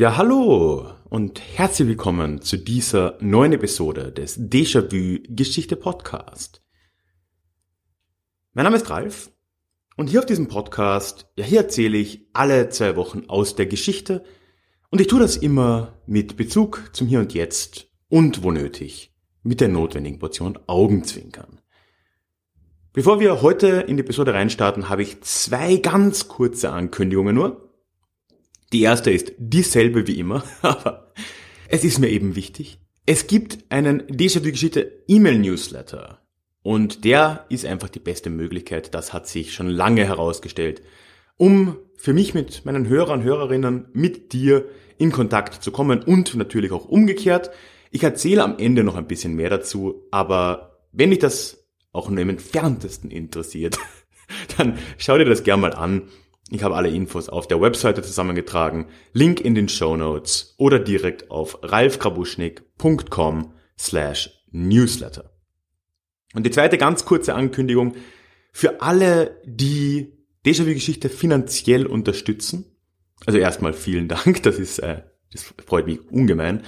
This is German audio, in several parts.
Ja, hallo und herzlich willkommen zu dieser neuen Episode des Déjà-vu Geschichte Podcast. Mein Name ist Ralf und hier auf diesem Podcast, ja, hier erzähle ich alle zwei Wochen aus der Geschichte und ich tue das immer mit Bezug zum Hier und Jetzt und wo nötig mit der notwendigen Portion Augenzwinkern. Bevor wir heute in die Episode reinstarten, habe ich zwei ganz kurze Ankündigungen nur. Die erste ist dieselbe wie immer, aber es ist mir eben wichtig. Es gibt einen Déjà-vu-Geschichte E-Mail-Newsletter. Und der ist einfach die beste Möglichkeit, das hat sich schon lange herausgestellt, um für mich mit meinen Hörern, Hörerinnen, mit dir in Kontakt zu kommen und natürlich auch umgekehrt. Ich erzähle am Ende noch ein bisschen mehr dazu, aber wenn dich das auch nur im entferntesten interessiert, dann schau dir das gerne mal an. Ich habe alle Infos auf der Webseite zusammengetragen, Link in den Show Notes oder direkt auf ralfkrabuschnik.com slash newsletter. Und die zweite ganz kurze Ankündigung für alle, die Déjà-vu-Geschichte finanziell unterstützen. Also erstmal vielen Dank, das ist, äh, das freut mich ungemein.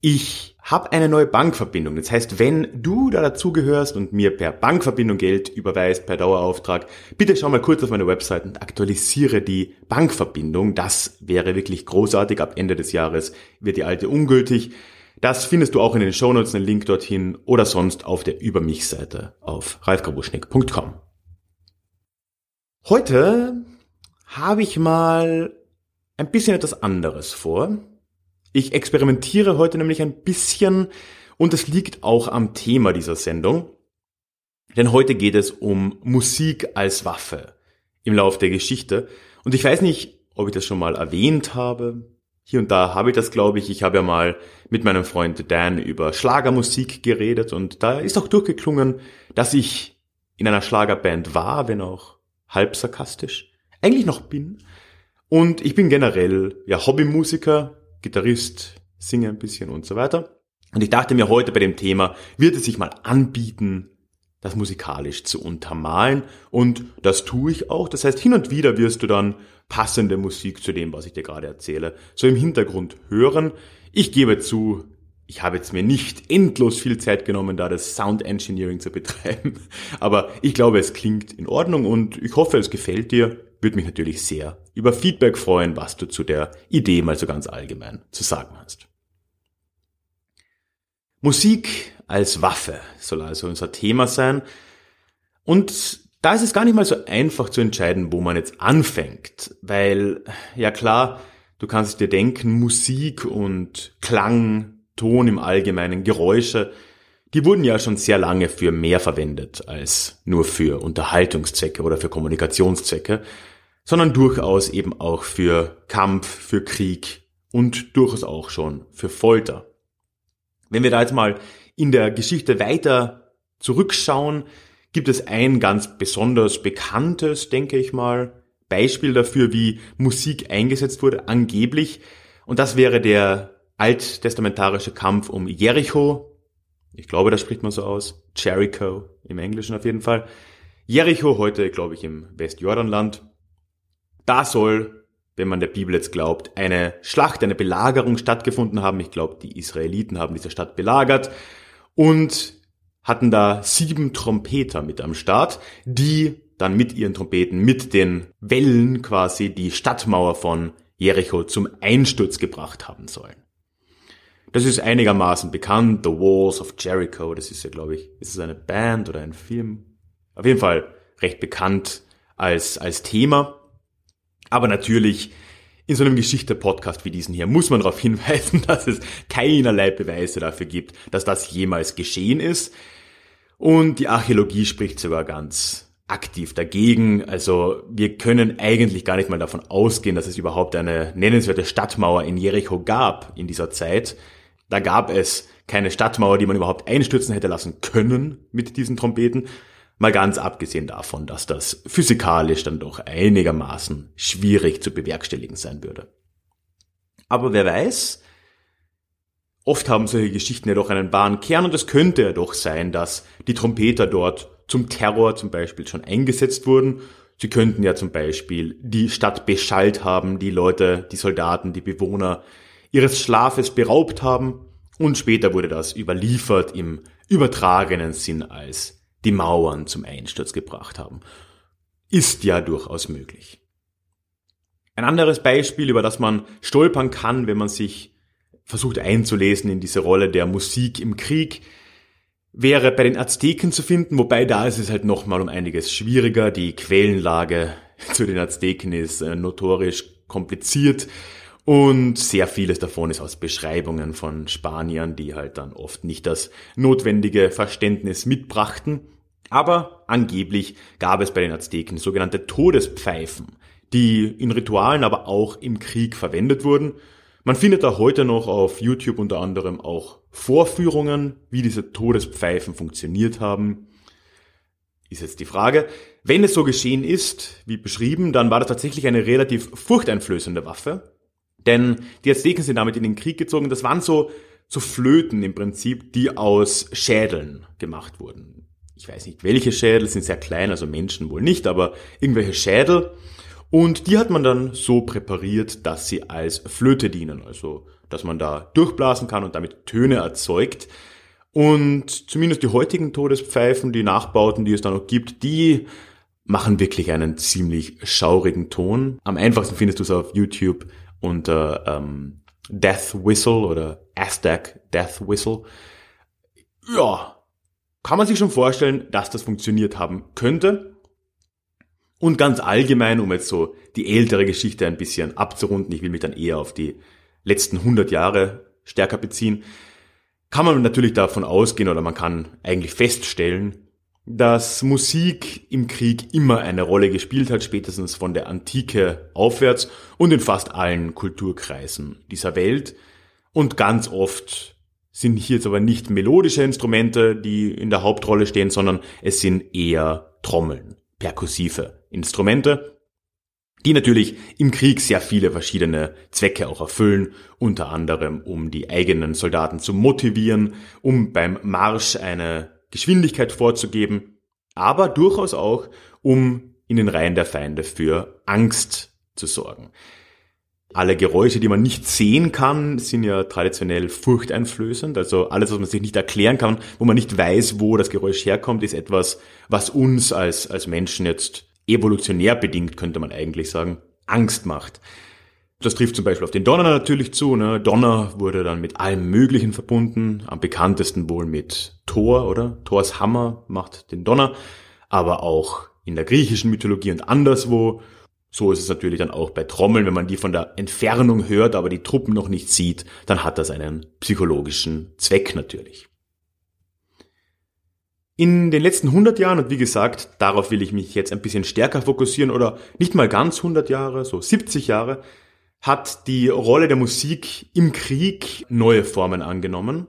Ich habe eine neue Bankverbindung. Das heißt, wenn du da dazugehörst und mir per Bankverbindung Geld überweist, per Dauerauftrag, bitte schau mal kurz auf meine Website und aktualisiere die Bankverbindung. Das wäre wirklich großartig. Ab Ende des Jahres wird die alte ungültig. Das findest du auch in den Shownotes, einen Link dorthin oder sonst auf der Über mich Seite auf ralfkabuschnick.com. Heute habe ich mal ein bisschen etwas anderes vor. Ich experimentiere heute nämlich ein bisschen und es liegt auch am Thema dieser Sendung. Denn heute geht es um Musik als Waffe im Lauf der Geschichte. Und ich weiß nicht, ob ich das schon mal erwähnt habe. Hier und da habe ich das, glaube ich. Ich habe ja mal mit meinem Freund Dan über Schlagermusik geredet und da ist auch durchgeklungen, dass ich in einer Schlagerband war, wenn auch halb sarkastisch. Eigentlich noch bin. Und ich bin generell ja Hobbymusiker, Gitarrist, singe ein bisschen und so weiter. Und ich dachte mir heute bei dem Thema, wird es sich mal anbieten, das musikalisch zu untermalen. Und das tue ich auch. Das heißt, hin und wieder wirst du dann passende Musik zu dem, was ich dir gerade erzähle, so im Hintergrund hören. Ich gebe zu, ich habe jetzt mir nicht endlos viel Zeit genommen, da das Sound Engineering zu betreiben. Aber ich glaube, es klingt in Ordnung und ich hoffe, es gefällt dir würde mich natürlich sehr über Feedback freuen, was du zu der Idee mal so ganz allgemein zu sagen hast. Musik als Waffe soll also unser Thema sein. Und da ist es gar nicht mal so einfach zu entscheiden, wo man jetzt anfängt, weil, ja klar, du kannst dir denken, Musik und Klang, Ton im Allgemeinen, Geräusche, die wurden ja schon sehr lange für mehr verwendet als nur für Unterhaltungszwecke oder für Kommunikationszwecke, sondern durchaus eben auch für Kampf, für Krieg und durchaus auch schon für Folter. Wenn wir da jetzt mal in der Geschichte weiter zurückschauen, gibt es ein ganz besonders bekanntes, denke ich mal, Beispiel dafür, wie Musik eingesetzt wurde, angeblich. Und das wäre der alttestamentarische Kampf um Jericho, ich glaube, das spricht man so aus. Jericho im Englischen auf jeden Fall. Jericho heute, glaube ich, im Westjordanland. Da soll, wenn man der Bibel jetzt glaubt, eine Schlacht, eine Belagerung stattgefunden haben. Ich glaube, die Israeliten haben diese Stadt belagert und hatten da sieben Trompeter mit am Start, die dann mit ihren Trompeten, mit den Wellen quasi die Stadtmauer von Jericho zum Einsturz gebracht haben sollen. Das ist einigermaßen bekannt, The Walls of Jericho, das ist ja, glaube ich, ist es eine Band oder ein Film? Auf jeden Fall recht bekannt als, als Thema. Aber natürlich, in so einem Geschichte-Podcast wie diesen hier muss man darauf hinweisen, dass es keinerlei Beweise dafür gibt, dass das jemals geschehen ist. Und die Archäologie spricht sogar ganz aktiv dagegen. Also wir können eigentlich gar nicht mal davon ausgehen, dass es überhaupt eine nennenswerte Stadtmauer in Jericho gab in dieser Zeit. Da gab es keine Stadtmauer, die man überhaupt einstürzen hätte lassen können mit diesen Trompeten. Mal ganz abgesehen davon, dass das physikalisch dann doch einigermaßen schwierig zu bewerkstelligen sein würde. Aber wer weiß, Oft haben solche Geschichten ja doch einen wahren Kern und es könnte ja doch sein, dass die Trompeter dort zum Terror zum Beispiel schon eingesetzt wurden. Sie könnten ja zum Beispiel die Stadt beschallt haben, die Leute, die Soldaten, die Bewohner ihres Schlafes beraubt haben und später wurde das überliefert im übertragenen Sinn als die Mauern zum Einsturz gebracht haben. Ist ja durchaus möglich. Ein anderes Beispiel, über das man stolpern kann, wenn man sich versucht einzulesen in diese Rolle der Musik im Krieg, wäre bei den Azteken zu finden, wobei da ist es halt nochmal um einiges schwieriger. Die Quellenlage zu den Azteken ist äh, notorisch kompliziert und sehr vieles davon ist aus Beschreibungen von Spaniern, die halt dann oft nicht das notwendige Verständnis mitbrachten. Aber angeblich gab es bei den Azteken sogenannte Todespfeifen, die in Ritualen, aber auch im Krieg verwendet wurden man findet auch heute noch auf YouTube unter anderem auch Vorführungen, wie diese Todespfeifen funktioniert haben. Ist jetzt die Frage. Wenn es so geschehen ist, wie beschrieben, dann war das tatsächlich eine relativ furchteinflößende Waffe. Denn die Azteken sind damit in den Krieg gezogen. Das waren so, so Flöten im Prinzip, die aus Schädeln gemacht wurden. Ich weiß nicht, welche Schädel sind sehr klein, also Menschen wohl nicht, aber irgendwelche Schädel. Und die hat man dann so präpariert, dass sie als Flöte dienen, also dass man da durchblasen kann und damit Töne erzeugt. Und zumindest die heutigen Todespfeifen, die Nachbauten, die es da noch gibt, die machen wirklich einen ziemlich schaurigen Ton. Am einfachsten findest du es auf YouTube unter ähm, Death Whistle oder Aztec Death Whistle. Ja, kann man sich schon vorstellen, dass das funktioniert haben könnte. Und ganz allgemein, um jetzt so die ältere Geschichte ein bisschen abzurunden, ich will mich dann eher auf die letzten 100 Jahre stärker beziehen, kann man natürlich davon ausgehen oder man kann eigentlich feststellen, dass Musik im Krieg immer eine Rolle gespielt hat, spätestens von der Antike aufwärts und in fast allen Kulturkreisen dieser Welt. Und ganz oft sind hier jetzt aber nicht melodische Instrumente, die in der Hauptrolle stehen, sondern es sind eher Trommeln, perkussive Instrumente, die natürlich im Krieg sehr viele verschiedene Zwecke auch erfüllen, unter anderem um die eigenen Soldaten zu motivieren, um beim Marsch eine Geschwindigkeit vorzugeben, aber durchaus auch, um in den Reihen der Feinde für Angst zu sorgen. Alle Geräusche, die man nicht sehen kann, sind ja traditionell furchteinflößend. Also alles, was man sich nicht erklären kann, wo man nicht weiß, wo das Geräusch herkommt, ist etwas, was uns als, als Menschen jetzt evolutionär bedingt, könnte man eigentlich sagen, Angst macht. Das trifft zum Beispiel auf den Donner natürlich zu. Ne? Donner wurde dann mit allem Möglichen verbunden. Am bekanntesten wohl mit Thor, oder? Thors Hammer macht den Donner. Aber auch in der griechischen Mythologie und anderswo. So ist es natürlich dann auch bei Trommeln. Wenn man die von der Entfernung hört, aber die Truppen noch nicht sieht, dann hat das einen psychologischen Zweck natürlich. In den letzten 100 Jahren, und wie gesagt, darauf will ich mich jetzt ein bisschen stärker fokussieren, oder nicht mal ganz 100 Jahre, so 70 Jahre, hat die Rolle der Musik im Krieg neue Formen angenommen,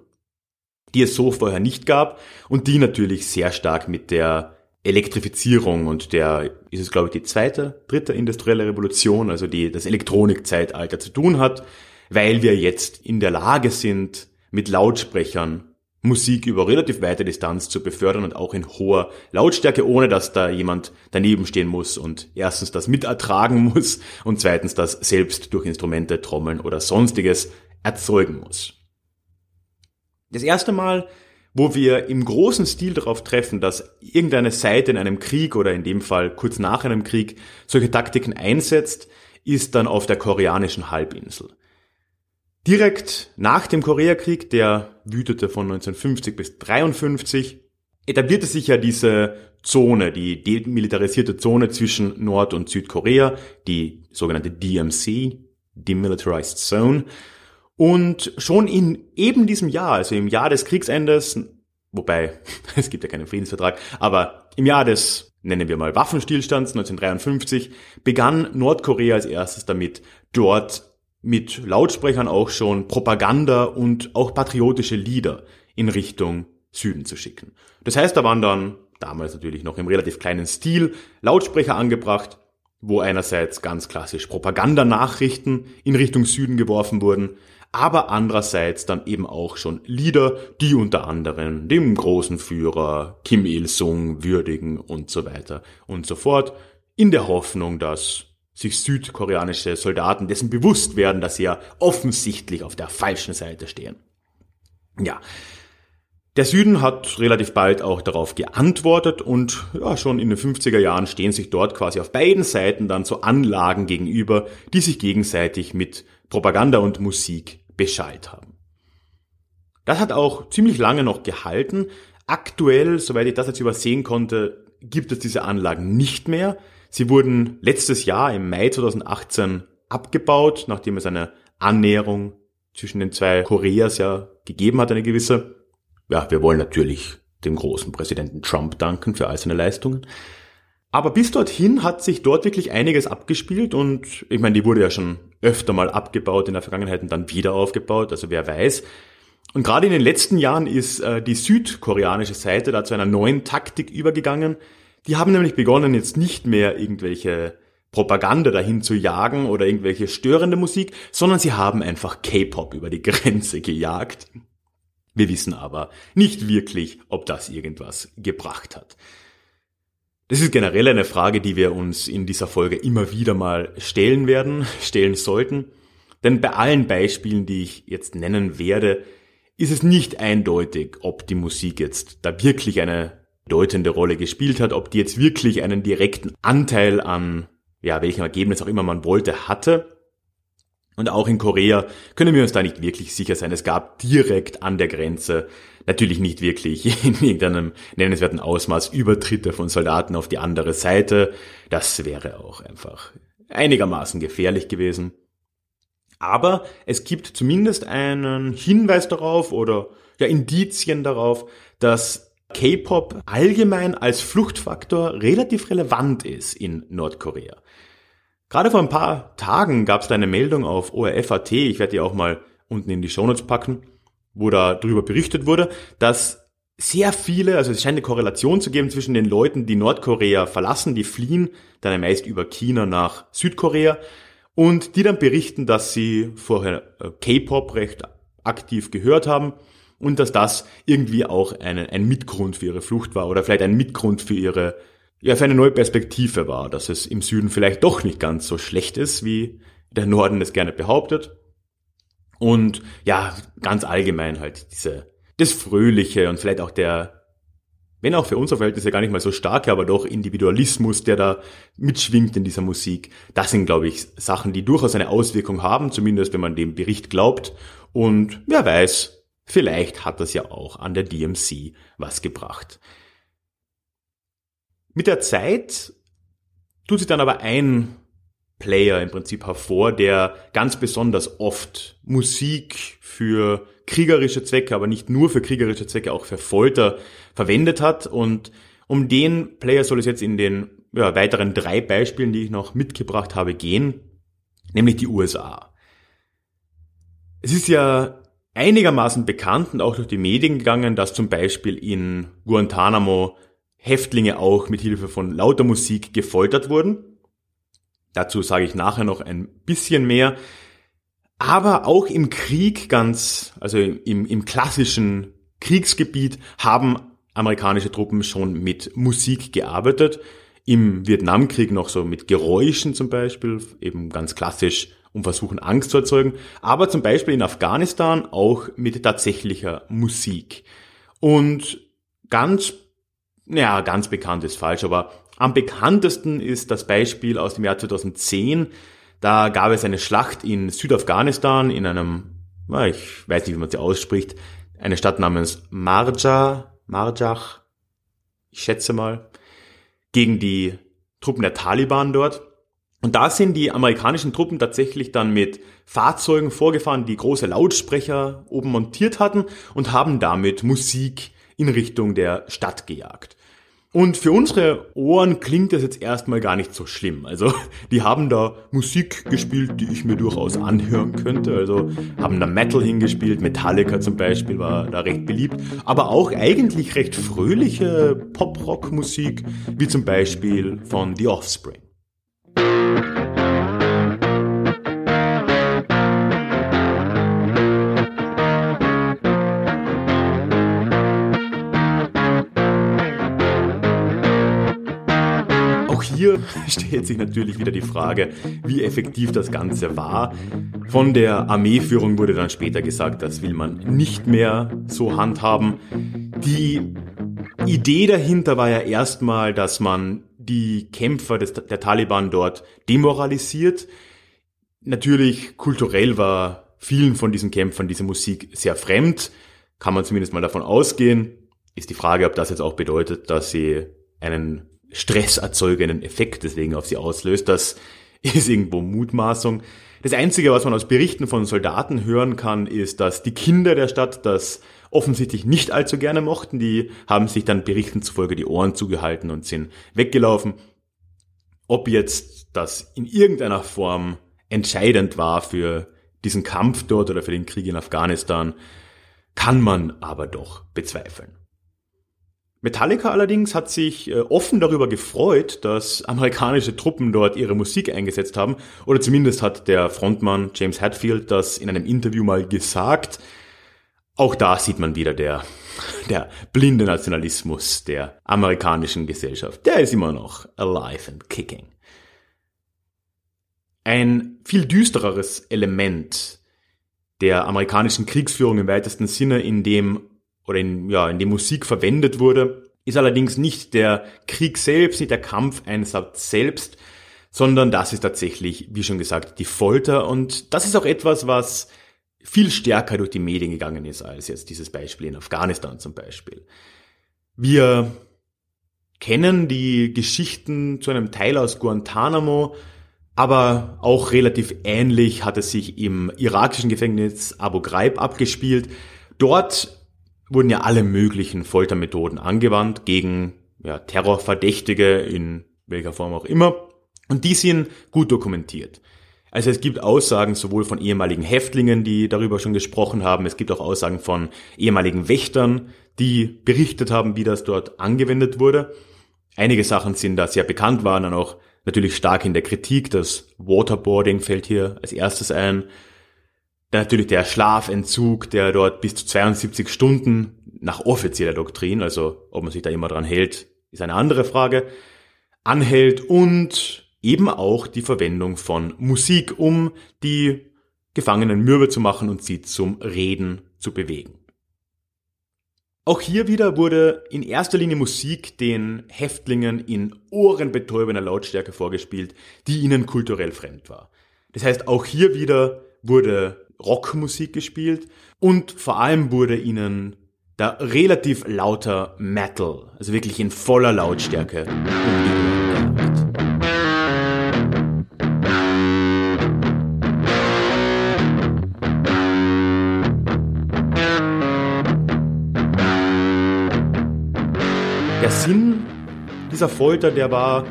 die es so vorher nicht gab und die natürlich sehr stark mit der Elektrifizierung und der, ist es glaube ich die zweite, dritte industrielle Revolution, also die, das Elektronikzeitalter zu tun hat, weil wir jetzt in der Lage sind, mit Lautsprechern Musik über relativ weite Distanz zu befördern und auch in hoher Lautstärke, ohne dass da jemand daneben stehen muss und erstens das mit ertragen muss und zweitens das selbst durch Instrumente, Trommeln oder sonstiges erzeugen muss. Das erste Mal, wo wir im großen Stil darauf treffen, dass irgendeine Seite in einem Krieg oder in dem Fall kurz nach einem Krieg solche Taktiken einsetzt, ist dann auf der koreanischen Halbinsel. Direkt nach dem Koreakrieg, der wütete von 1950 bis 1953, etablierte sich ja diese Zone, die demilitarisierte Zone zwischen Nord- und Südkorea, die sogenannte DMC, Demilitarized Zone. Und schon in eben diesem Jahr, also im Jahr des Kriegsendes, wobei es gibt ja keinen Friedensvertrag, aber im Jahr des, nennen wir mal Waffenstillstands 1953, begann Nordkorea als erstes damit, dort mit Lautsprechern auch schon Propaganda und auch patriotische Lieder in Richtung Süden zu schicken. Das heißt, da waren dann damals natürlich noch im relativ kleinen Stil Lautsprecher angebracht, wo einerseits ganz klassisch Propagandanachrichten in Richtung Süden geworfen wurden, aber andererseits dann eben auch schon Lieder, die unter anderem dem großen Führer Kim Il-sung würdigen und so weiter und so fort, in der Hoffnung, dass sich südkoreanische Soldaten dessen bewusst werden, dass sie ja offensichtlich auf der falschen Seite stehen. Ja, der Süden hat relativ bald auch darauf geantwortet und ja, schon in den 50er Jahren stehen sich dort quasi auf beiden Seiten dann so Anlagen gegenüber, die sich gegenseitig mit Propaganda und Musik beschallt haben. Das hat auch ziemlich lange noch gehalten. Aktuell, soweit ich das jetzt übersehen konnte, gibt es diese Anlagen nicht mehr. Sie wurden letztes Jahr im Mai 2018 abgebaut, nachdem es eine Annäherung zwischen den zwei Koreas ja gegeben hat, eine gewisse ja, wir wollen natürlich dem großen Präsidenten Trump danken für all seine Leistungen. Aber bis dorthin hat sich dort wirklich einiges abgespielt und ich meine, die wurde ja schon öfter mal abgebaut in der Vergangenheit und dann wieder aufgebaut, also wer weiß. Und gerade in den letzten Jahren ist äh, die südkoreanische Seite da zu einer neuen Taktik übergegangen. Die haben nämlich begonnen, jetzt nicht mehr irgendwelche Propaganda dahin zu jagen oder irgendwelche störende Musik, sondern sie haben einfach K-Pop über die Grenze gejagt. Wir wissen aber nicht wirklich, ob das irgendwas gebracht hat. Das ist generell eine Frage, die wir uns in dieser Folge immer wieder mal stellen werden, stellen sollten. Denn bei allen Beispielen, die ich jetzt nennen werde, ist es nicht eindeutig, ob die Musik jetzt da wirklich eine bedeutende Rolle gespielt hat, ob die jetzt wirklich einen direkten Anteil an, ja, welchem Ergebnis auch immer man wollte, hatte. Und auch in Korea können wir uns da nicht wirklich sicher sein. Es gab direkt an der Grenze natürlich nicht wirklich in irgendeinem nennenswerten Ausmaß Übertritte von Soldaten auf die andere Seite. Das wäre auch einfach einigermaßen gefährlich gewesen. Aber es gibt zumindest einen Hinweis darauf oder ja Indizien darauf, dass K-Pop allgemein als Fluchtfaktor relativ relevant ist in Nordkorea. Gerade vor ein paar Tagen gab es da eine Meldung auf ORF.at, ich werde die auch mal unten in die Shownotes packen, wo da drüber berichtet wurde, dass sehr viele, also es scheint eine Korrelation zu geben zwischen den Leuten, die Nordkorea verlassen, die fliehen, dann meist über China nach Südkorea und die dann berichten, dass sie vorher äh, K-Pop recht aktiv gehört haben und dass das irgendwie auch ein, ein Mitgrund für ihre Flucht war oder vielleicht ein Mitgrund für ihre ja, für eine neue Perspektive war, dass es im Süden vielleicht doch nicht ganz so schlecht ist, wie der Norden es gerne behauptet. Und ja, ganz allgemein halt diese, das Fröhliche und vielleicht auch der, wenn auch für unser Verhältnisse gar nicht mal so starke, aber doch Individualismus, der da mitschwingt in dieser Musik. Das sind, glaube ich, Sachen, die durchaus eine Auswirkung haben, zumindest wenn man dem Bericht glaubt. Und wer weiß, vielleicht hat das ja auch an der DMC was gebracht. Mit der Zeit tut sich dann aber ein Player im Prinzip hervor, der ganz besonders oft Musik für kriegerische Zwecke, aber nicht nur für kriegerische Zwecke, auch für Folter verwendet hat. Und um den Player soll es jetzt in den ja, weiteren drei Beispielen, die ich noch mitgebracht habe, gehen, nämlich die USA. Es ist ja einigermaßen bekannt und auch durch die Medien gegangen, dass zum Beispiel in Guantanamo Häftlinge auch mit Hilfe von lauter Musik gefoltert wurden. Dazu sage ich nachher noch ein bisschen mehr. Aber auch im Krieg ganz, also im, im klassischen Kriegsgebiet haben amerikanische Truppen schon mit Musik gearbeitet. Im Vietnamkrieg noch so mit Geräuschen zum Beispiel, eben ganz klassisch, um versuchen Angst zu erzeugen. Aber zum Beispiel in Afghanistan auch mit tatsächlicher Musik. Und ganz ja, ganz bekannt ist falsch, aber am bekanntesten ist das Beispiel aus dem Jahr 2010. Da gab es eine Schlacht in Südafghanistan in einem, ich weiß nicht, wie man sie ausspricht, eine Stadt namens Marja, Marjach, ich schätze mal, gegen die Truppen der Taliban dort. Und da sind die amerikanischen Truppen tatsächlich dann mit Fahrzeugen vorgefahren, die große Lautsprecher oben montiert hatten und haben damit Musik in Richtung der Stadt gejagt. Und für unsere Ohren klingt das jetzt erstmal gar nicht so schlimm. Also, die haben da Musik gespielt, die ich mir durchaus anhören könnte. Also, haben da Metal hingespielt, Metallica zum Beispiel war da recht beliebt. Aber auch eigentlich recht fröhliche Pop-Rock-Musik, wie zum Beispiel von The Offspring. Hier stellt sich natürlich wieder die Frage, wie effektiv das Ganze war. Von der Armeeführung wurde dann später gesagt, das will man nicht mehr so handhaben. Die Idee dahinter war ja erstmal, dass man die Kämpfer des, der Taliban dort demoralisiert. Natürlich kulturell war vielen von diesen Kämpfern diese Musik sehr fremd, kann man zumindest mal davon ausgehen. Ist die Frage, ob das jetzt auch bedeutet, dass sie einen stresserzeugenden Effekt deswegen auf sie auslöst. Das ist irgendwo Mutmaßung. Das Einzige, was man aus Berichten von Soldaten hören kann, ist, dass die Kinder der Stadt das offensichtlich nicht allzu gerne mochten. Die haben sich dann Berichten zufolge die Ohren zugehalten und sind weggelaufen. Ob jetzt das in irgendeiner Form entscheidend war für diesen Kampf dort oder für den Krieg in Afghanistan, kann man aber doch bezweifeln. Metallica allerdings hat sich äh, offen darüber gefreut, dass amerikanische Truppen dort ihre Musik eingesetzt haben, oder zumindest hat der Frontmann James Hetfield das in einem Interview mal gesagt. Auch da sieht man wieder der, der blinde Nationalismus der amerikanischen Gesellschaft. Der ist immer noch alive and kicking. Ein viel düstereres Element der amerikanischen Kriegsführung im weitesten Sinne, in dem oder in, ja, in dem Musik verwendet wurde, ist allerdings nicht der Krieg selbst, nicht der Kampfeinsatz selbst, sondern das ist tatsächlich, wie schon gesagt, die Folter. Und das ist auch etwas, was viel stärker durch die Medien gegangen ist als jetzt dieses Beispiel in Afghanistan zum Beispiel. Wir kennen die Geschichten zu einem Teil aus Guantanamo, aber auch relativ ähnlich hat es sich im irakischen Gefängnis Abu Ghraib abgespielt. Dort wurden ja alle möglichen Foltermethoden angewandt gegen ja, Terrorverdächtige in welcher Form auch immer. Und die sind gut dokumentiert. Also es gibt Aussagen sowohl von ehemaligen Häftlingen, die darüber schon gesprochen haben, es gibt auch Aussagen von ehemaligen Wächtern, die berichtet haben, wie das dort angewendet wurde. Einige Sachen sind da sehr bekannt, waren dann auch natürlich stark in der Kritik. Das Waterboarding fällt hier als erstes ein. Dann natürlich der Schlafentzug, der dort bis zu 72 Stunden nach offizieller Doktrin, also ob man sich da immer dran hält, ist eine andere Frage, anhält und eben auch die Verwendung von Musik, um die Gefangenen mürbe zu machen und sie zum Reden zu bewegen. Auch hier wieder wurde in erster Linie Musik den Häftlingen in ohrenbetäubender Lautstärke vorgespielt, die ihnen kulturell fremd war. Das heißt, auch hier wieder wurde Rockmusik gespielt und vor allem wurde ihnen da relativ lauter Metal, also wirklich in voller Lautstärke Der Sinn dieser Folter, der war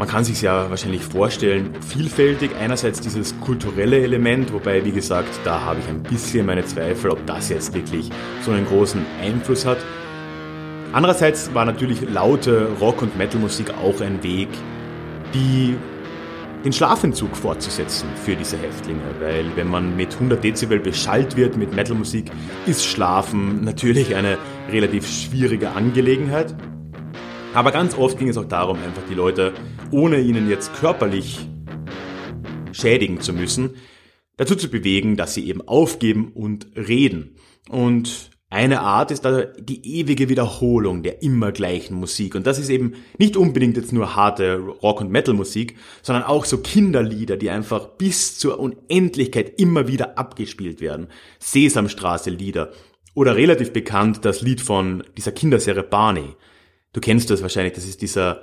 man kann sich ja wahrscheinlich vorstellen, vielfältig. Einerseits dieses kulturelle Element, wobei, wie gesagt, da habe ich ein bisschen meine Zweifel, ob das jetzt wirklich so einen großen Einfluss hat. Andererseits war natürlich laute Rock- und Metalmusik auch ein Weg, die den Schlafentzug fortzusetzen für diese Häftlinge, weil wenn man mit 100 Dezibel beschallt wird mit Metalmusik, ist Schlafen natürlich eine relativ schwierige Angelegenheit. Aber ganz oft ging es auch darum, einfach die Leute, ohne ihnen jetzt körperlich schädigen zu müssen, dazu zu bewegen, dass sie eben aufgeben und reden. Und eine Art ist da die ewige Wiederholung der immer gleichen Musik. Und das ist eben nicht unbedingt jetzt nur harte Rock- und Metal-Musik, sondern auch so Kinderlieder, die einfach bis zur Unendlichkeit immer wieder abgespielt werden. Sesamstraße-Lieder. Oder relativ bekannt das Lied von dieser Kinderserie Barney. Du kennst das wahrscheinlich, das ist dieser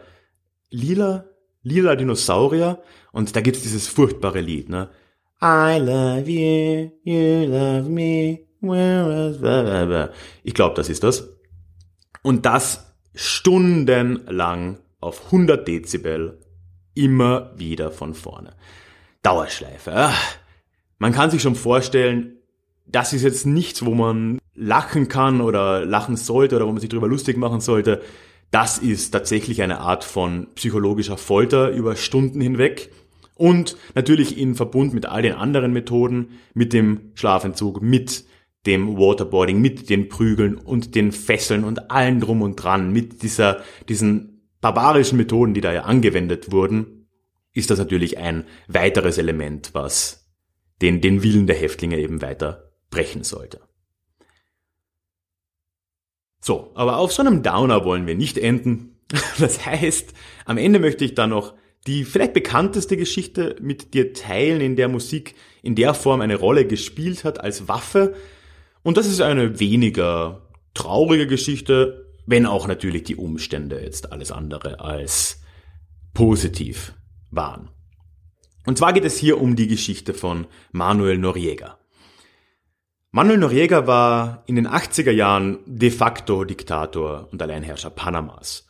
lila, lila Dinosaurier und da gibt's dieses furchtbare Lied, ne? I love you, you love me, ich glaube, das ist das. Und das stundenlang auf 100 Dezibel immer wieder von vorne. Dauerschleife. Ach, man kann sich schon vorstellen, das ist jetzt nichts, wo man lachen kann oder lachen sollte oder wo man sich darüber lustig machen sollte. Das ist tatsächlich eine Art von psychologischer Folter über Stunden hinweg und natürlich in Verbund mit all den anderen Methoden, mit dem Schlafentzug, mit dem Waterboarding, mit den Prügeln und den Fesseln und allen drum und dran, mit dieser, diesen barbarischen Methoden, die da ja angewendet wurden, ist das natürlich ein weiteres Element, was den, den Willen der Häftlinge eben weiter brechen sollte. So, aber auf so einem Downer wollen wir nicht enden. Das heißt, am Ende möchte ich dann noch die vielleicht bekannteste Geschichte mit dir teilen, in der Musik in der Form eine Rolle gespielt hat als Waffe. Und das ist eine weniger traurige Geschichte, wenn auch natürlich die Umstände jetzt alles andere als positiv waren. Und zwar geht es hier um die Geschichte von Manuel Noriega. Manuel Noriega war in den 80er Jahren de facto Diktator und Alleinherrscher Panamas.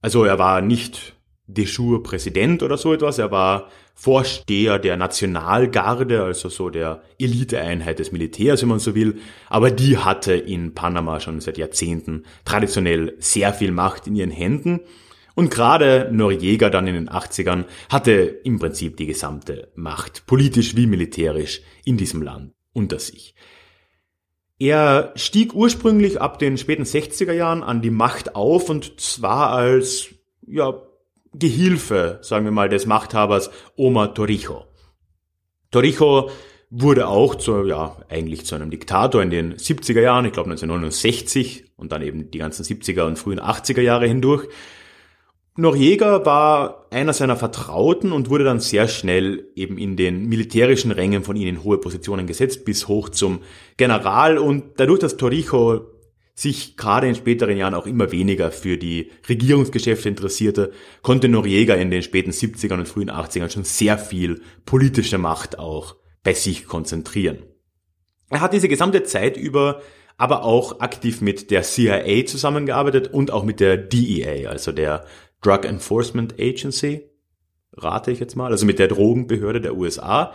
Also er war nicht de jure Präsident oder so etwas, er war Vorsteher der Nationalgarde, also so der Eliteeinheit des Militärs, wenn man so will, aber die hatte in Panama schon seit Jahrzehnten traditionell sehr viel Macht in ihren Händen und gerade Noriega dann in den 80ern hatte im Prinzip die gesamte Macht, politisch wie militärisch, in diesem Land unter sich. Er stieg ursprünglich ab den späten 60er Jahren an die Macht auf und zwar als ja, Gehilfe, sagen wir mal, des Machthabers Omar Torrijos. Torrijos wurde auch zu, ja, eigentlich zu einem Diktator in den 70er Jahren, ich glaube 1969 und dann eben die ganzen 70er und frühen 80er Jahre hindurch. Noriega war einer seiner Vertrauten und wurde dann sehr schnell eben in den militärischen Rängen von ihnen in hohe Positionen gesetzt, bis hoch zum General. Und dadurch, dass Torrijos sich gerade in späteren Jahren auch immer weniger für die Regierungsgeschäfte interessierte, konnte Noriega in den späten 70ern und frühen 80ern schon sehr viel politische Macht auch bei sich konzentrieren. Er hat diese gesamte Zeit über aber auch aktiv mit der CIA zusammengearbeitet und auch mit der DEA, also der Drug Enforcement Agency, rate ich jetzt mal, also mit der Drogenbehörde der USA,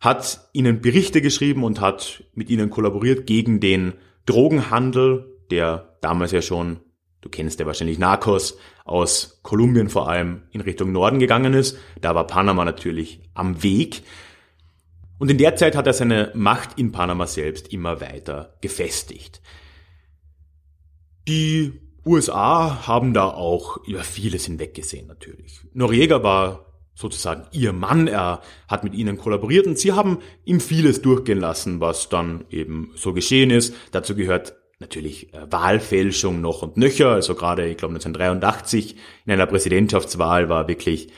hat ihnen Berichte geschrieben und hat mit ihnen kollaboriert gegen den Drogenhandel, der damals ja schon, du kennst ja wahrscheinlich Narcos, aus Kolumbien vor allem in Richtung Norden gegangen ist. Da war Panama natürlich am Weg. Und in der Zeit hat er seine Macht in Panama selbst immer weiter gefestigt. Die USA haben da auch über vieles hinweggesehen natürlich. Noriega war sozusagen ihr Mann, er hat mit ihnen kollaboriert und sie haben ihm vieles durchgehen lassen, was dann eben so geschehen ist. Dazu gehört natürlich äh, Wahlfälschung noch und nöcher, also gerade, ich glaube 1983 in einer Präsidentschaftswahl war wirklich,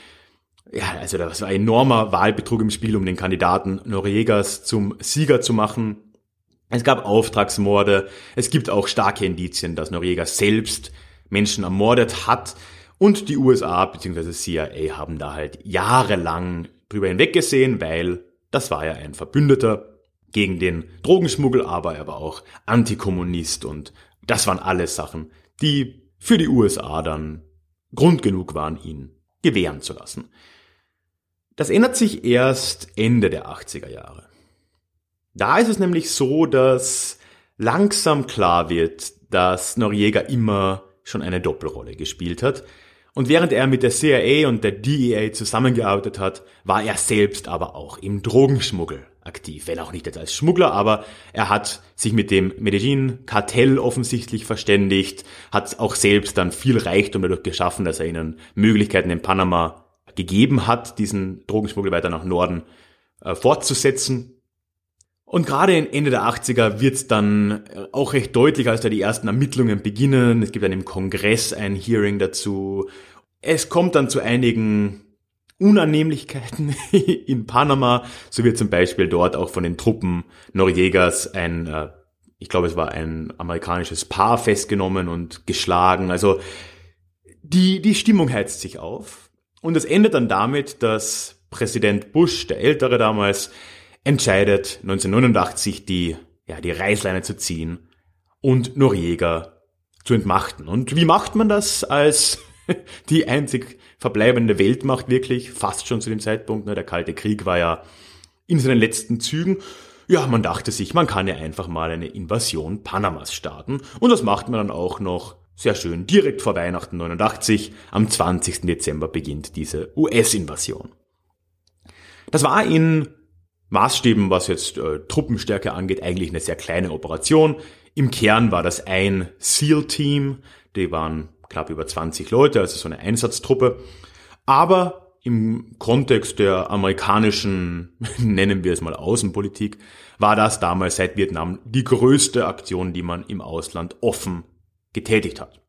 ja, also das war enormer Wahlbetrug im Spiel, um den Kandidaten Noriegas zum Sieger zu machen. Es gab Auftragsmorde. Es gibt auch starke Indizien, dass Noriega selbst Menschen ermordet hat. Und die USA bzw. CIA haben da halt jahrelang drüber hinweggesehen, weil das war ja ein Verbündeter gegen den Drogenschmuggel, aber er war auch Antikommunist und das waren alles Sachen, die für die USA dann Grund genug waren, ihn gewähren zu lassen. Das ändert sich erst Ende der 80er Jahre. Da ist es nämlich so, dass langsam klar wird, dass Noriega immer schon eine Doppelrolle gespielt hat. Und während er mit der CIA und der DEA zusammengearbeitet hat, war er selbst aber auch im Drogenschmuggel aktiv. Wenn auch nicht als Schmuggler, aber er hat sich mit dem Medellin-Kartell offensichtlich verständigt, hat auch selbst dann viel Reichtum dadurch geschaffen, dass er ihnen Möglichkeiten in Panama gegeben hat, diesen Drogenschmuggel weiter nach Norden äh, fortzusetzen. Und gerade Ende der 80er wird es dann äh, auch recht deutlich, als da die ersten Ermittlungen beginnen. Es gibt dann im Kongress ein Hearing dazu. Es kommt dann zu einigen Unannehmlichkeiten in Panama. So wird zum Beispiel dort auch von den Truppen Noriegas ein, äh, ich glaube es war ein amerikanisches Paar festgenommen und geschlagen. Also die, die Stimmung heizt sich auf. Und es endet dann damit, dass Präsident Bush, der Ältere damals, entscheidet 1989 die, ja, die Reißleine zu ziehen und Noriega zu entmachten. Und wie macht man das als die einzig verbleibende Weltmacht wirklich, fast schon zu dem Zeitpunkt, ne, der Kalte Krieg war ja in seinen letzten Zügen. Ja, man dachte sich, man kann ja einfach mal eine Invasion Panamas starten. Und das macht man dann auch noch sehr schön direkt vor Weihnachten 89. Am 20. Dezember beginnt diese US-Invasion. Das war in Maßstäben, was jetzt äh, Truppenstärke angeht, eigentlich eine sehr kleine Operation. Im Kern war das ein SEAL-Team, die waren knapp über 20 Leute, also so eine Einsatztruppe. Aber im Kontext der amerikanischen, nennen wir es mal Außenpolitik, war das damals seit Vietnam die größte Aktion, die man im Ausland offen getätigt hat.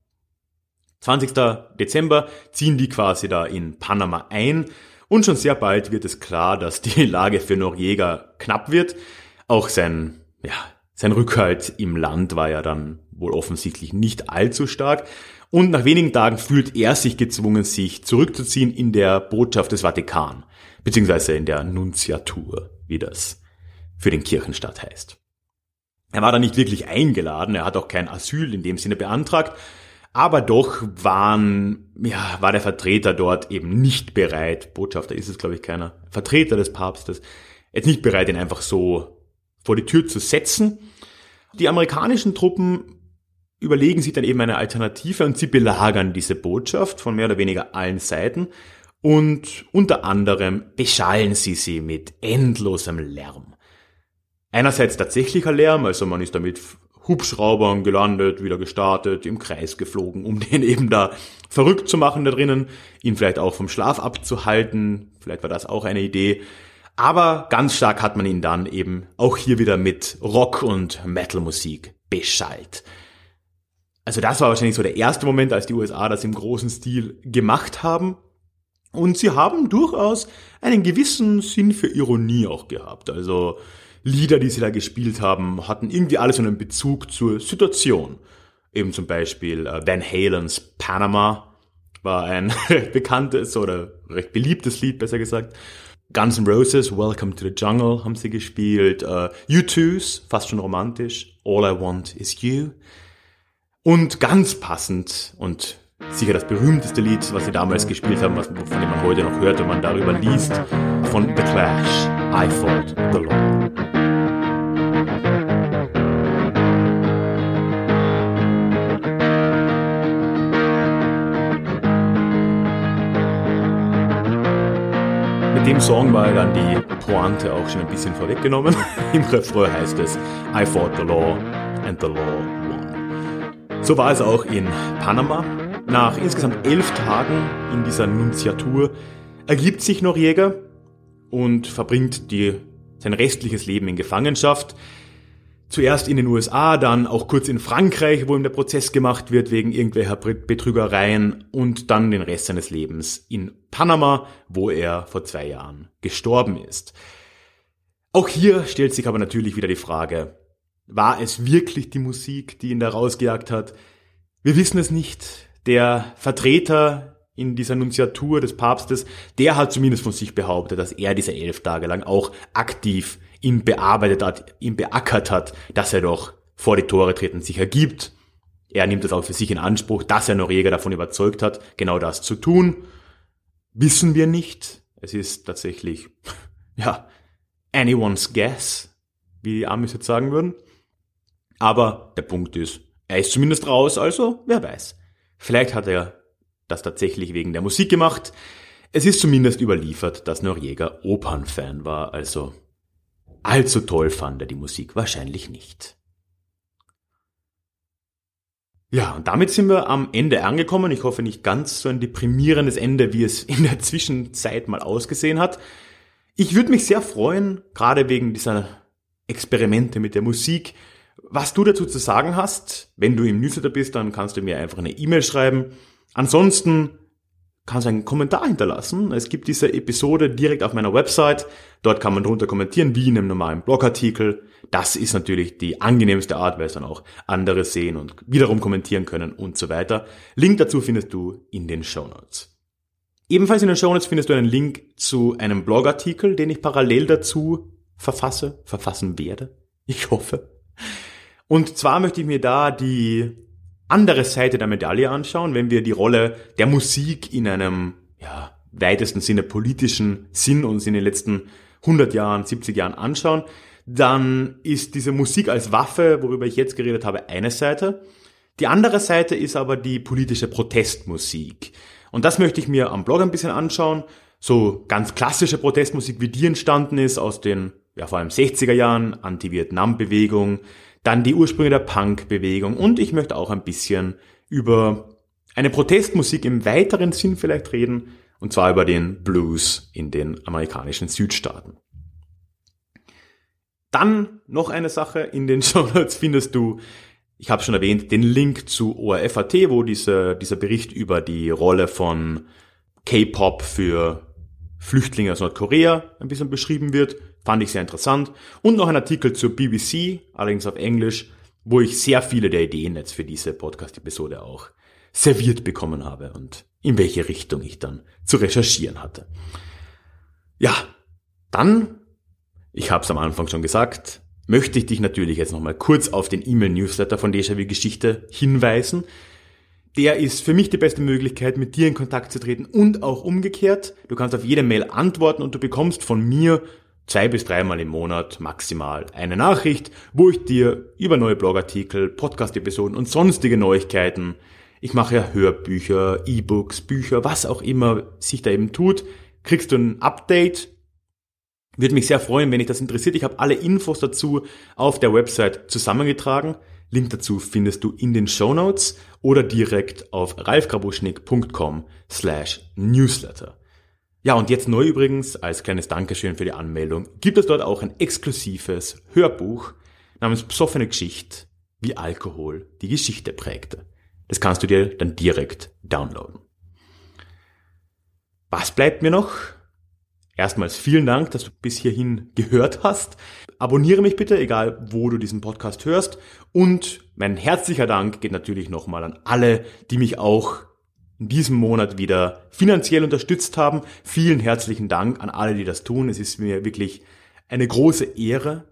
20. Dezember ziehen die quasi da in Panama ein und schon sehr bald wird es klar, dass die Lage für Noriega knapp wird. Auch sein, ja, sein Rückhalt im Land war ja dann wohl offensichtlich nicht allzu stark. Und nach wenigen Tagen fühlt er sich gezwungen, sich zurückzuziehen in der Botschaft des Vatikan, beziehungsweise in der Nunziatur, wie das für den Kirchenstaat heißt. Er war da nicht wirklich eingeladen, er hat auch kein Asyl in dem Sinne beantragt, aber doch waren, ja, war der Vertreter dort eben nicht bereit, Botschafter ist es glaube ich keiner, Vertreter des Papstes, jetzt nicht bereit, ihn einfach so vor die Tür zu setzen. Die amerikanischen Truppen überlegen sich dann eben eine Alternative und sie belagern diese Botschaft von mehr oder weniger allen Seiten und unter anderem beschallen sie sie mit endlosem Lärm. Einerseits tatsächlicher Lärm, also man ist damit Hubschraubern gelandet, wieder gestartet, im Kreis geflogen, um den eben da verrückt zu machen da drinnen, ihn vielleicht auch vom Schlaf abzuhalten, vielleicht war das auch eine Idee. Aber ganz stark hat man ihn dann eben auch hier wieder mit Rock- und Metal-Musik beschallt. Also das war wahrscheinlich so der erste Moment, als die USA das im großen Stil gemacht haben. Und sie haben durchaus einen gewissen Sinn für Ironie auch gehabt. Also Lieder, die sie da gespielt haben, hatten irgendwie alles einen Bezug zur Situation. Eben zum Beispiel äh, Van Halens Panama war ein bekanntes oder recht beliebtes Lied, besser gesagt. Guns N' Roses, Welcome to the Jungle haben sie gespielt. Uh, U2s, fast schon romantisch. All I Want Is You. Und ganz passend und sicher das berühmteste Lied, was sie damals gespielt haben, was, von dem man heute noch hört, wenn man darüber liest, von The Clash, I Fought the Law. Dem Song war dann die Pointe auch schon ein bisschen vorweggenommen. Im Refrain heißt es I fought the law and the law won. So war es auch in Panama. Nach insgesamt elf Tagen in dieser Nunziatur ergibt sich Noriega und verbringt die, sein restliches Leben in Gefangenschaft. Zuerst in den USA, dann auch kurz in Frankreich, wo ihm der Prozess gemacht wird wegen irgendwelcher Betrügereien und dann den Rest seines Lebens in Panama, wo er vor zwei Jahren gestorben ist. Auch hier stellt sich aber natürlich wieder die Frage, war es wirklich die Musik, die ihn da rausgejagt hat? Wir wissen es nicht. Der Vertreter in dieser Nunziatur des Papstes, der hat zumindest von sich behauptet, dass er diese elf Tage lang auch aktiv ihn bearbeitet hat, ihn beackert hat, dass er doch vor die Tore treten sich ergibt. Er nimmt es auch für sich in Anspruch, dass er Noriega davon überzeugt hat, genau das zu tun. Wissen wir nicht. Es ist tatsächlich, ja, anyone's guess, wie die Amis jetzt sagen würden. Aber der Punkt ist, er ist zumindest raus, also wer weiß. Vielleicht hat er das tatsächlich wegen der Musik gemacht. Es ist zumindest überliefert, dass Noriega Opernfan war, also allzu toll fand er die Musik wahrscheinlich nicht. Ja, und damit sind wir am Ende angekommen. Ich hoffe nicht ganz so ein deprimierendes Ende, wie es in der Zwischenzeit mal ausgesehen hat. Ich würde mich sehr freuen, gerade wegen dieser Experimente mit der Musik, was du dazu zu sagen hast. Wenn du im Newsletter bist, dann kannst du mir einfach eine E-Mail schreiben. Ansonsten kannst einen Kommentar hinterlassen. Es gibt diese Episode direkt auf meiner Website. Dort kann man drunter kommentieren, wie in einem normalen Blogartikel. Das ist natürlich die angenehmste Art, weil es dann auch andere sehen und wiederum kommentieren können und so weiter. Link dazu findest du in den Show Notes. Ebenfalls in den Show Notes findest du einen Link zu einem Blogartikel, den ich parallel dazu verfasse, verfassen werde. Ich hoffe. Und zwar möchte ich mir da die andere Seite der Medaille anschauen, wenn wir die Rolle der Musik in einem ja, weitesten Sinne politischen Sinn uns in den letzten 100 Jahren, 70 Jahren anschauen, dann ist diese Musik als Waffe, worüber ich jetzt geredet habe, eine Seite. Die andere Seite ist aber die politische Protestmusik. Und das möchte ich mir am Blog ein bisschen anschauen. So ganz klassische Protestmusik, wie die entstanden ist aus den, ja, vor allem 60er Jahren, Anti-Vietnam-Bewegung, dann die Ursprünge der Punk-Bewegung und ich möchte auch ein bisschen über eine Protestmusik im weiteren Sinn vielleicht reden, und zwar über den Blues in den amerikanischen Südstaaten. Dann noch eine Sache, in den Show Notes findest du, ich habe schon erwähnt, den Link zu ORF.at, wo diese, dieser Bericht über die Rolle von K-Pop für Flüchtlinge aus Nordkorea ein bisschen beschrieben wird. Fand ich sehr interessant. Und noch ein Artikel zur BBC, allerdings auf Englisch, wo ich sehr viele der Ideen jetzt für diese Podcast-Episode auch serviert bekommen habe und in welche Richtung ich dann zu recherchieren hatte. Ja, dann, ich habe es am Anfang schon gesagt, möchte ich dich natürlich jetzt nochmal kurz auf den E-Mail-Newsletter von Déjà-vu Geschichte hinweisen. Der ist für mich die beste Möglichkeit, mit dir in Kontakt zu treten und auch umgekehrt. Du kannst auf jede Mail antworten und du bekommst von mir zwei bis dreimal im Monat maximal eine Nachricht, wo ich dir über neue Blogartikel, Podcast-Episoden und sonstige Neuigkeiten, ich mache ja Hörbücher, E-Books, Bücher, was auch immer sich da eben tut, kriegst du ein Update. Würde mich sehr freuen, wenn dich das interessiert. Ich habe alle Infos dazu auf der Website zusammengetragen. Link dazu findest du in den Show Notes oder direkt auf ralfgrabuschnick.com slash newsletter. Ja, und jetzt neu übrigens, als kleines Dankeschön für die Anmeldung, gibt es dort auch ein exklusives Hörbuch namens Psoffene Geschichte, wie Alkohol die Geschichte prägte. Das kannst du dir dann direkt downloaden. Was bleibt mir noch? Erstmals vielen Dank, dass du bis hierhin gehört hast. Abonniere mich bitte, egal wo du diesen Podcast hörst. Und mein herzlicher Dank geht natürlich nochmal an alle, die mich auch in diesem Monat wieder finanziell unterstützt haben. Vielen herzlichen Dank an alle, die das tun. Es ist mir wirklich eine große Ehre.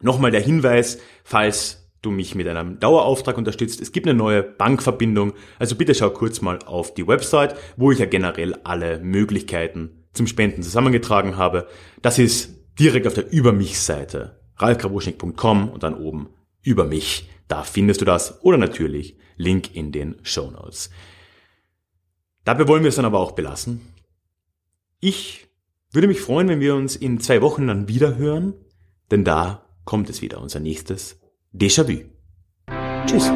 Nochmal der Hinweis, falls du mich mit einem Dauerauftrag unterstützt. Es gibt eine neue Bankverbindung. Also bitte schau kurz mal auf die Website, wo ich ja generell alle Möglichkeiten zum Spenden zusammengetragen habe. Das ist direkt auf der Über mich Seite. ralfgrabuschnik.com und dann oben über mich. Da findest du das oder natürlich Link in den Show Notes. Dabei wollen wir es dann aber auch belassen. Ich würde mich freuen, wenn wir uns in zwei Wochen dann wieder hören, denn da kommt es wieder, unser nächstes Déjà-vu. Tschüss.